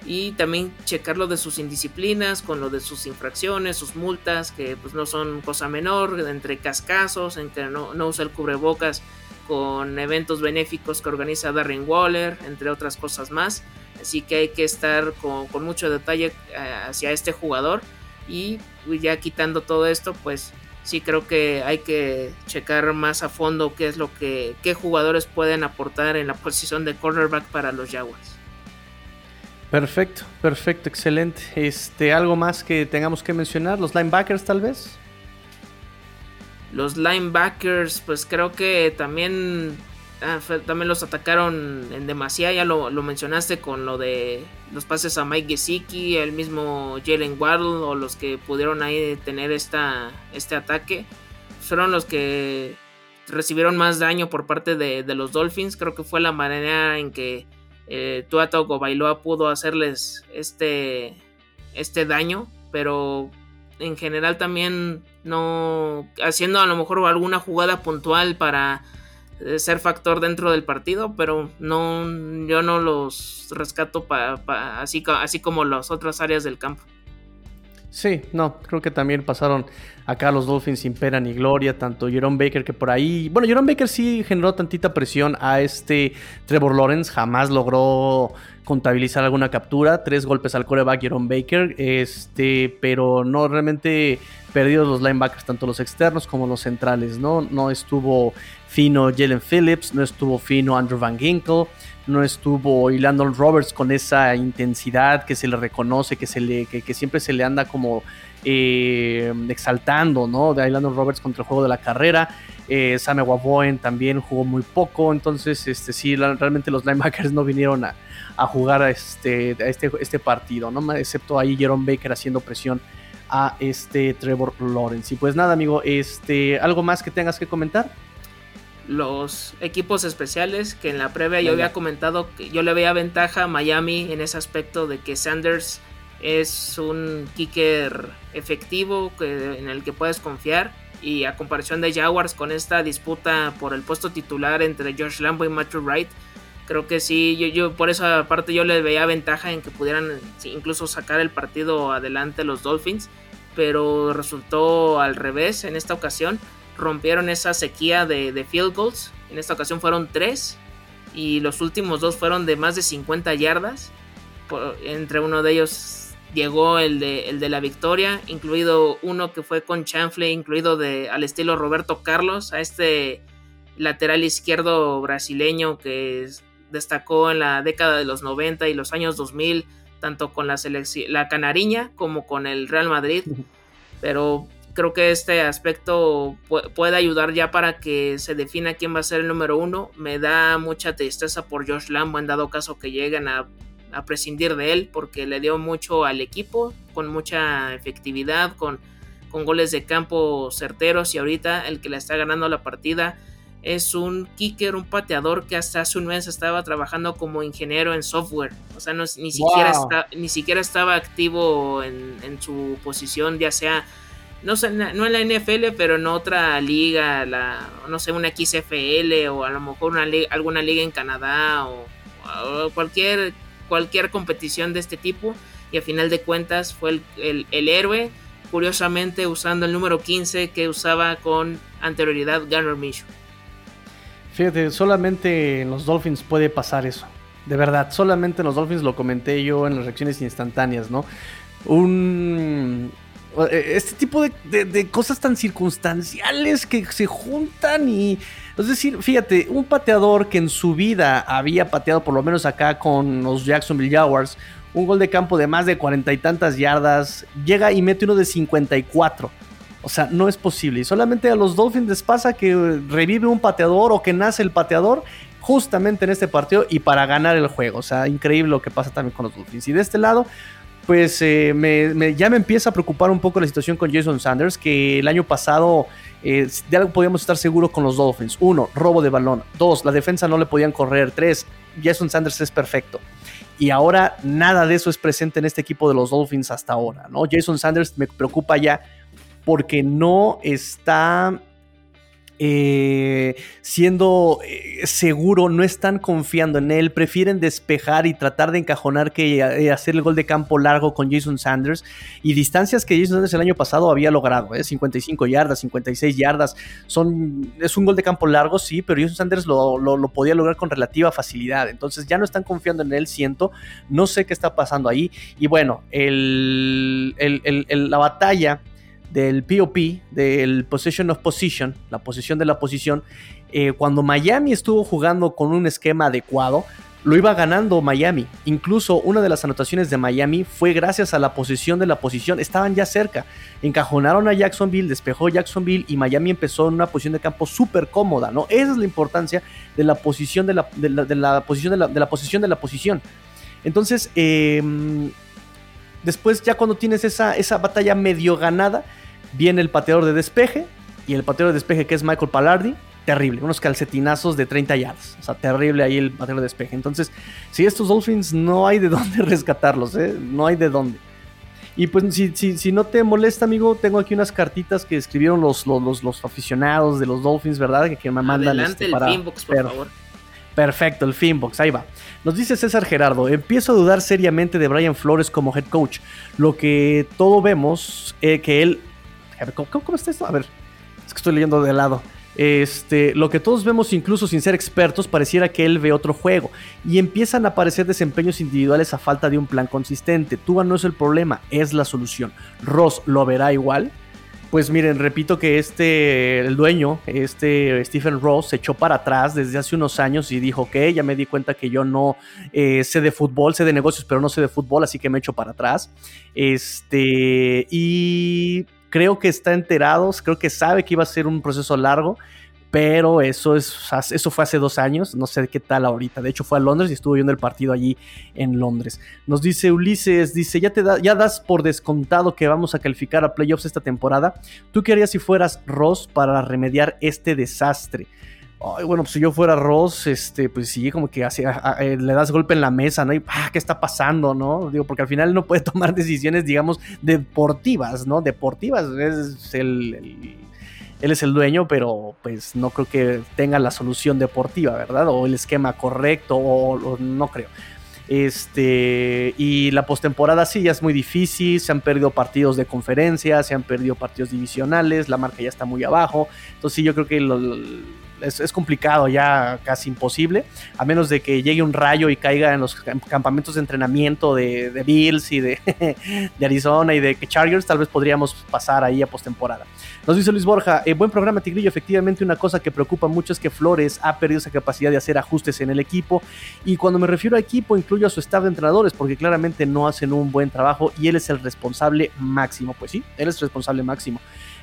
y también checar lo de sus indisciplinas con lo de sus infracciones, sus multas, que pues no son cosa menor, entre cascazos, en que no, usa el cubrebocas con eventos benéficos que organiza Darren Waller, entre otras cosas más. Así que hay que estar con, mucho detalle eh, hacia este jugador y pues, ya quitando todo esto, pues sí creo que hay que checar más a fondo qué es lo que qué jugadores pueden aportar en la posición de cornerback para los Jaguars. Perfecto, perfecto, excelente. Este, algo más que tengamos que mencionar, los linebackers tal vez. Los linebackers, pues creo que también ah, también los atacaron en demasía, ya lo, mencionaste con lo de los pases a Mike Gesicki, el mismo Jalen Waddle o los que pudieron ahí tener esta, este ataque. Fueron los que recibieron más daño por parte de, de los Dolphins. Creo que fue la manera en que eh, Tua Bailoa pudo hacerles este, este daño, pero en general también no haciendo a lo mejor alguna jugada puntual para ser factor dentro del partido, pero no yo no los rescato así, así como las otras áreas del campo. Sí, no, creo que también pasaron acá los Dolphins sin pena ni gloria, tanto Jerome Baker que por ahí, bueno, Jerome Baker sí generó tantita presión a este Trevor Lawrence, jamás logró contabilizar alguna captura, tres golpes al coreback Jerome Baker, este, pero no realmente perdidos los linebackers, tanto los externos como los centrales, ¿no? No estuvo fino Jalen Phillips, no estuvo fino Andrew Van Ginkle, no estuvo y Roberts con esa intensidad que se le reconoce, que, se le, que, siempre se le anda como eh, exaltando, ¿no? De Landon Roberts contra el juego de la carrera. Eh, Sam Waboen también jugó muy poco, entonces este, sí, realmente los linebackers no vinieron a, jugar a este, a este, este partido, ¿no? excepto ahí Jerome Baker haciendo presión a este Trevor Lawrence. Y pues nada, amigo, este, ¿algo más que tengas que comentar? Los equipos especiales, que en la previa yo había comentado que yo le veía ventaja a Miami en ese aspecto de que Sanders es un kicker efectivo que, en el que puedes confiar. Y a comparación de Jaguars con esta disputa por el puesto titular entre Josh Lambo y Matthew Wright, creo que sí, yo, yo por esa parte yo le veía ventaja en que pudieran incluso sacar el partido adelante los Dolphins, pero resultó al revés en esta ocasión rompieron esa sequía de, field goals. En esta ocasión fueron tres y los últimos dos fueron de más de 50 yardas. entre uno de ellos llegó el de, el de la victoria, incluido uno que fue con Chanfley, incluido de, al estilo Roberto Carlos, a este lateral izquierdo brasileño que destacó en la década de los 90 y los años 2000, tanto con la, la Canariña como con el Real Madrid. Pero creo que este aspecto puede ayudar ya para que se defina quién va a ser el número uno. Me da mucha tristeza por Josh Lambo en dado caso que lleguen a, prescindir de él porque le dio mucho al equipo con mucha efectividad, con, con goles de campo certeros y ahorita el que le está ganando la partida es un kicker, un pateador que hasta hace un mes estaba trabajando como ingeniero en software. O sea, ni, siquiera ni siquiera estaba activo en, en su posición, ya sea no, en la NFL, pero en otra liga, la, no sé, una XFL o a lo mejor una alguna liga en Canadá o, cualquier, cualquier competición de este tipo. Y a final de cuentas fue el, héroe, curiosamente usando el número 15 que usaba con anterioridad Garner Minshew. Fíjate, solamente en los Dolphins puede pasar eso. De verdad, solamente en los Dolphins lo comenté yo en las reacciones instantáneas, ¿no? Un, este tipo de, cosas tan circunstanciales que se juntan y... Es decir, fíjate, un pateador que en su vida había pateado por lo menos acá con los Jacksonville Jaguars, un gol de campo de más de cuarenta y tantas yardas, llega y mete uno de 54. O sea, no es posible. Y solamente a los Dolphins les pasa que revive un pateador o que nace el pateador justamente en este partido y para ganar el juego. O sea, increíble lo que pasa también con los Dolphins. Y de este lado, pues eh, me, ya me empieza a preocupar un poco la situación con Jason Sanders, que el año pasado eh, de algo podíamos estar seguros con los Dolphins. Uno, robo de balón. Dos, la defensa no le podían correr. Tres, Jason Sanders es perfecto. Y ahora nada de eso es presente en este equipo de los Dolphins hasta ahora, ¿no? Jason Sanders me preocupa ya porque no está eh, siendo eh, seguro, no están confiando en él, prefieren despejar y tratar de encajonar que eh, hacer el gol de campo largo con Jason Sanders. Y distancias que Jason Sanders el año pasado había logrado, 55 yardas, 56 yardas, son, es un gol de campo largo, sí, pero Jason Sanders lo, podía lograr con relativa facilidad, entonces ya no están confiando en él, siento, no sé qué está pasando ahí. Y bueno, el, la batalla del POP, del Possession of Position, la posición de la posición, eh, cuando Miami estuvo jugando con un esquema adecuado, lo iba ganando Miami. Incluso una de las anotaciones de Miami fue gracias a la posición de la posición. Estaban ya cerca. Encajonaron a Jacksonville, despejó Jacksonville y Miami empezó en una posición de campo súper cómoda, ¿no? Esa es la importancia de la posición de la, posición de la, posición de la posición. Entonces, em, después ya cuando tienes esa, esa batalla medio ganada, viene el pateador de despeje y el pateador de despeje que es Michael Palardi, terrible, unos calcetinazos de 30 yardas, o sea, terrible ahí el pateador de despeje. Entonces, si estos Dolphins no hay de dónde rescatarlos, ¿eh? no hay de dónde. Y pues si, si, no te molesta, amigo, tengo aquí unas cartitas que escribieron los, los, los, aficionados de los Dolphins, ¿verdad? Que, me mandan Adelante este, el Finbox, por favor. Perfecto, el Finbox, ahí va. Nos dice César Gerardo, empiezo a dudar seriamente de Brian Flores como head coach. Lo que todo vemos, eh, que él ¿cómo, está esto? A ver, es que estoy leyendo de lado. Este, lo que todos vemos incluso sin ser expertos, pareciera que él ve otro juego y empiezan a aparecer desempeños individuales a falta de un plan consistente. Tua no es el problema, es la solución. Ross lo verá igual. Pues miren, repito que este, el dueño, este Stephen Ross, se echó para atrás desde hace unos años y dijo, que ya me di cuenta que yo no eh, sé de fútbol, sé de negocios, pero no sé de fútbol, así que me echo para atrás. Este, y creo que está enterado, creo que sabe que iba a ser un proceso largo, pero eso, es, eso fue hace dos años, no sé qué tal ahorita. De hecho, fue a Londres y estuvo viendo el partido allí en Londres. Nos dice Ulises, dice, ya, te da, ya das por descontado que vamos a calificar a playoffs esta temporada. ¿Tú qué harías si fueras Ross para remediar este desastre? Bueno, pues si yo fuera Ross, este, pues sí, como que eh, le das golpe en la mesa, ¿no? Y, ah, ¿qué está pasando, no? Digo, porque al final no puede tomar decisiones, digamos, deportivas, ¿no? Deportivas, es el, él es el dueño, pero pues no creo que tenga la solución deportiva, ¿verdad? O el esquema correcto, o, no creo. Este, y la postemporada sí ya es muy difícil, se han perdido partidos de conferencia, se han perdido partidos divisionales, la marca ya está muy abajo. Entonces sí, yo creo que lo, es, complicado, ya casi imposible, a menos de que llegue un rayo y caiga en los campamentos de entrenamiento de, Bills y de, de, Arizona y de Chargers, tal vez podríamos pasar ahí a postemporada. Nos dice Luis Borja, eh, buen programa Tigrillo, efectivamente una cosa que preocupa mucho es que Flores ha perdido esa capacidad de hacer ajustes en el equipo y cuando me refiero a equipo incluyo a su staff de entrenadores porque claramente no hacen un buen trabajo y él es el responsable máximo, pues sí, él es responsable máximo.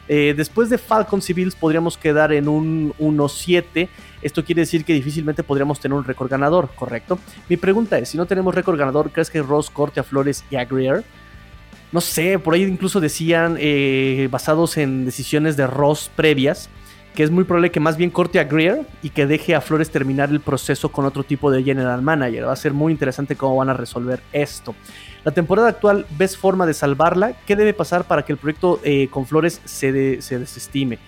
Eh, después de Falcons y podríamos quedar en un 1-7. Esto quiere decir que difícilmente podríamos tener un récord ganador, ¿correcto? Mi pregunta es, si no tenemos récord ganador, ¿crees que Ross corte a Flores y a Greer? No sé, por ahí incluso decían, eh, basados en decisiones de Ross previas, que es muy probable que más bien corte a Greer y que deje a Flores terminar el proceso con otro tipo de general manager. Va a ser muy interesante cómo van a resolver esto. La temporada actual, ¿ves forma de salvarla? ¿Qué debe pasar para que el proyecto eh, con Flores se, desestime?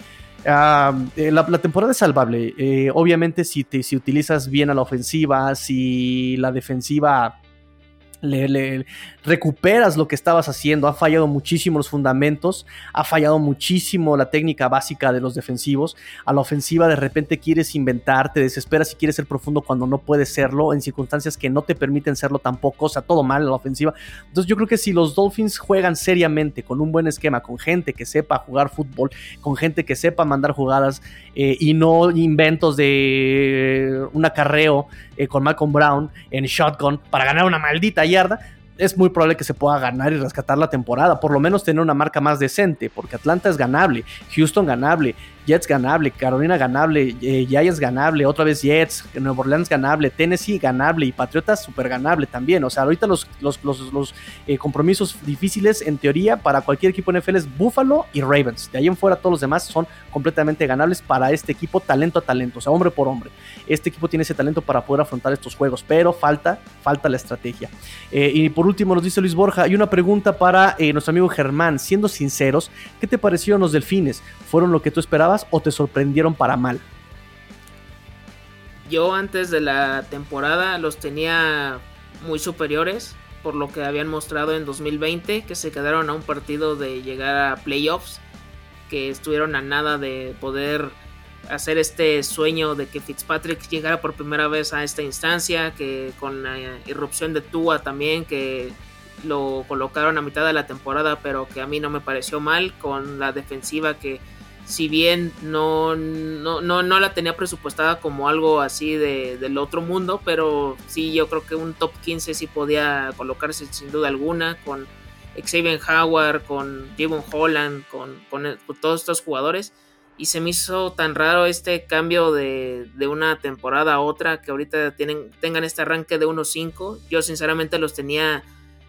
Ah, eh, la, temporada es salvable. Eh, obviamente, si, te, si utilizas bien a la ofensiva, si la defensiva le, recuperas lo que estabas haciendo. Ha fallado muchísimo los fundamentos, ha fallado muchísimo la técnica básica de los defensivos. A la ofensiva de repente quieres inventar, te desesperas y quieres ser profundo cuando no puedes serlo, en circunstancias que no te permiten serlo tampoco, o sea, todo mal en la ofensiva. Entonces yo creo que si los Dolphins juegan seriamente, con un buen esquema, con gente que sepa jugar fútbol, con gente que sepa mandar jugadas eh, y no inventos de un acarreo eh, con Malcolm Brown en shotgun para ganar una maldita es muy probable que se pueda ganar y rescatar la temporada, por lo menos tener una marca más decente, porque Atlanta es ganable, Houston ganable, Jets ganable, Carolina ganable, eh, Giants ganable, otra vez Jets, Nueva Orleans ganable, Tennessee ganable y Patriotas super ganable también. O sea, ahorita los, los, eh, compromisos difíciles en teoría para cualquier equipo NFL es Buffalo y Ravens. De ahí en fuera todos los demás son completamente ganables para este equipo talento a talento, o sea, hombre por hombre. Este equipo tiene ese talento para poder afrontar estos juegos, pero falta, falta la estrategia. Eh, y por último nos dice Luis Borja, hay una pregunta para nuestro amigo Germán, siendo sinceros, ¿qué te parecieron los delfines? ¿Fueron lo que tú esperabas o te sorprendieron para mal? Yo antes de la temporada los tenía muy superiores por lo que habían mostrado en 2020, que se quedaron a un partido de llegar a playoffs, que estuvieron a nada de poder hacer este sueño de que Fitzpatrick llegara por primera vez a esta instancia, que con la irrupción de Tua también, que lo colocaron a mitad de la temporada, pero que a mí no me pareció mal, con la defensiva que si bien no, no, no, la tenía presupuestada como algo así de, del otro mundo, pero sí yo creo que un top 15 sí podía colocarse sin duda alguna con Xavier Howard, con Javon Holland, con, con, todos estos jugadores. Y se me hizo tan raro este cambio de, de una temporada a otra que ahorita tienen, tengan este arranque de 1-5. Yo sinceramente los tenía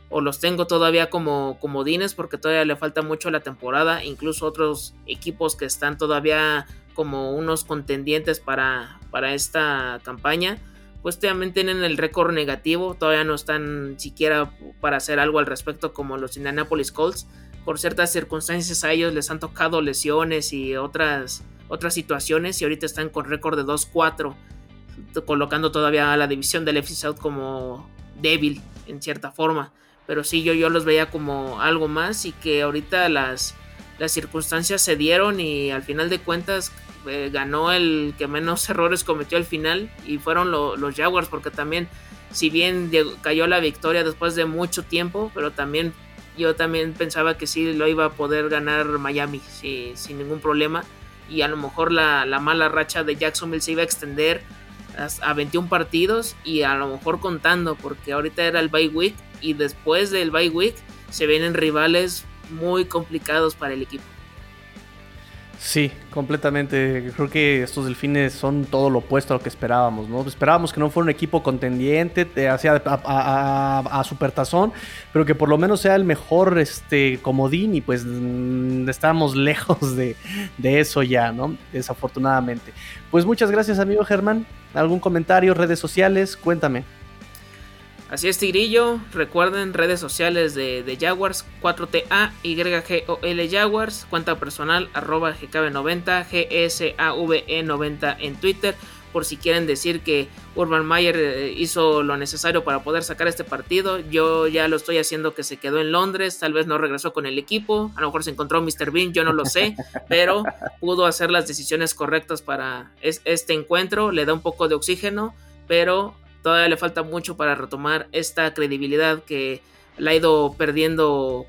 o los tengo todavía como comodines porque todavía le falta mucho a la temporada, incluso otros equipos que están todavía como unos contendientes para, para esta campaña, pues también tienen el récord negativo, todavía no están siquiera para hacer algo al respecto como los Indianapolis Colts, por ciertas circunstancias a ellos les han tocado lesiones y otras, otras situaciones y ahorita están con récord de 2-4, colocando todavía a la división del FC South como débil en cierta forma pero sí yo, yo los veía como algo más y que ahorita las, las circunstancias se dieron y al final de cuentas eh, ganó el que menos errores cometió al final y fueron los Jaguars porque también si bien cayó la victoria después de mucho tiempo, pero también yo también pensaba que sí lo iba a poder ganar Miami sin ningún problema. Y a lo mejor la, la mala racha de Jacksonville se iba a extender a 21 partidos y a lo mejor contando porque ahorita era el bye week y después del bye week se vienen rivales muy complicados para el equipo. Sí, completamente. Creo que estos delfines son todo lo opuesto a lo que esperábamos, ¿no? Esperábamos que no fuera un equipo contendiente hacia a, a, Supertazón, pero que por lo menos sea el mejor este, comodín y pues mm, estamos lejos de, de eso ya, ¿no? Desafortunadamente. Pues muchas gracias, amigo Germán. ¿Algún comentario, redes sociales? Cuéntame. Así es, Tigrillo. Recuerden redes sociales de, Jaguars, 4TA, YGOL Jaguars, cuenta personal, arroba GKB90, GSAVE90 en Twitter. Por si quieren decir que Urban Mayer eh, hizo lo necesario para poder sacar este partido. Yo ya lo estoy haciendo que se quedó en Londres, tal vez no regresó con el equipo, a lo mejor se encontró Mr. Bean, yo no lo sé, pero pudo hacer las decisiones correctas para este encuentro, le da un poco de oxígeno, pero todavía le falta mucho para retomar esta credibilidad que la ha ido perdiendo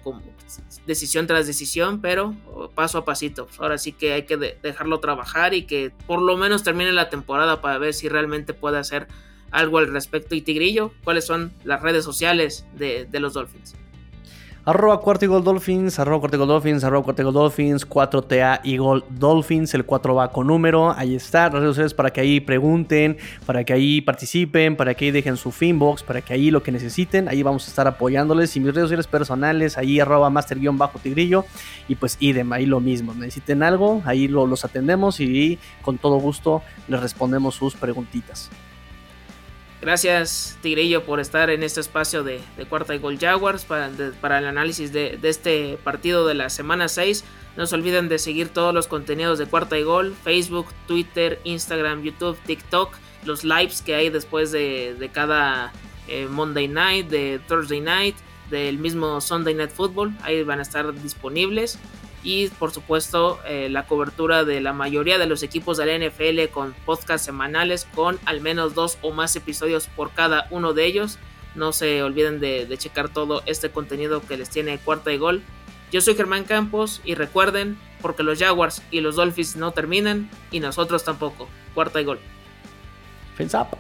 decisión tras decisión, pero paso a pasito. Ahora sí que hay que dejarlo trabajar y que por lo menos termine la temporada para ver si realmente puede hacer algo al respecto. Y Tigrillo, ¿cuáles son las redes sociales de, de los Dolphins? Arroba Cuarto Dolphins, arroba Cuarto Dolphins, arroba Cuarto Dolphins, 4TA Eagle Dolphins, el 4 va con número, ahí está, redes sociales para que ahí pregunten, para que ahí participen, para que ahí dejen su finbox, para que ahí lo que necesiten, ahí vamos a estar apoyándoles. Y mis redes sociales personales, ahí arroba master-tigrillo y pues idem, ahí lo mismo, necesiten algo, ahí lo, los atendemos y con todo gusto les respondemos sus preguntitas. Gracias Tigrillo por estar en este espacio de, Cuarta y Gol Jaguars para, para el análisis de, este partido de la semana 6. No se olviden de seguir todos los contenidos de Cuarta y Gol, Facebook, Twitter, Instagram, YouTube, TikTok, los lives que hay después de, cada eh, Monday Night, de Thursday Night, del mismo Sunday Night Football. Ahí van a estar disponibles y por supuesto eh, la cobertura de la mayoría de los equipos de la NFL con podcasts semanales con al menos dos o más episodios por cada uno de ellos. No se olviden de, checar todo este contenido que les tiene cuarta y gol. Yo soy Germán Campos y recuerden, porque los Jaguars y los Dolphins no terminan y nosotros tampoco. Cuarta y gol. up.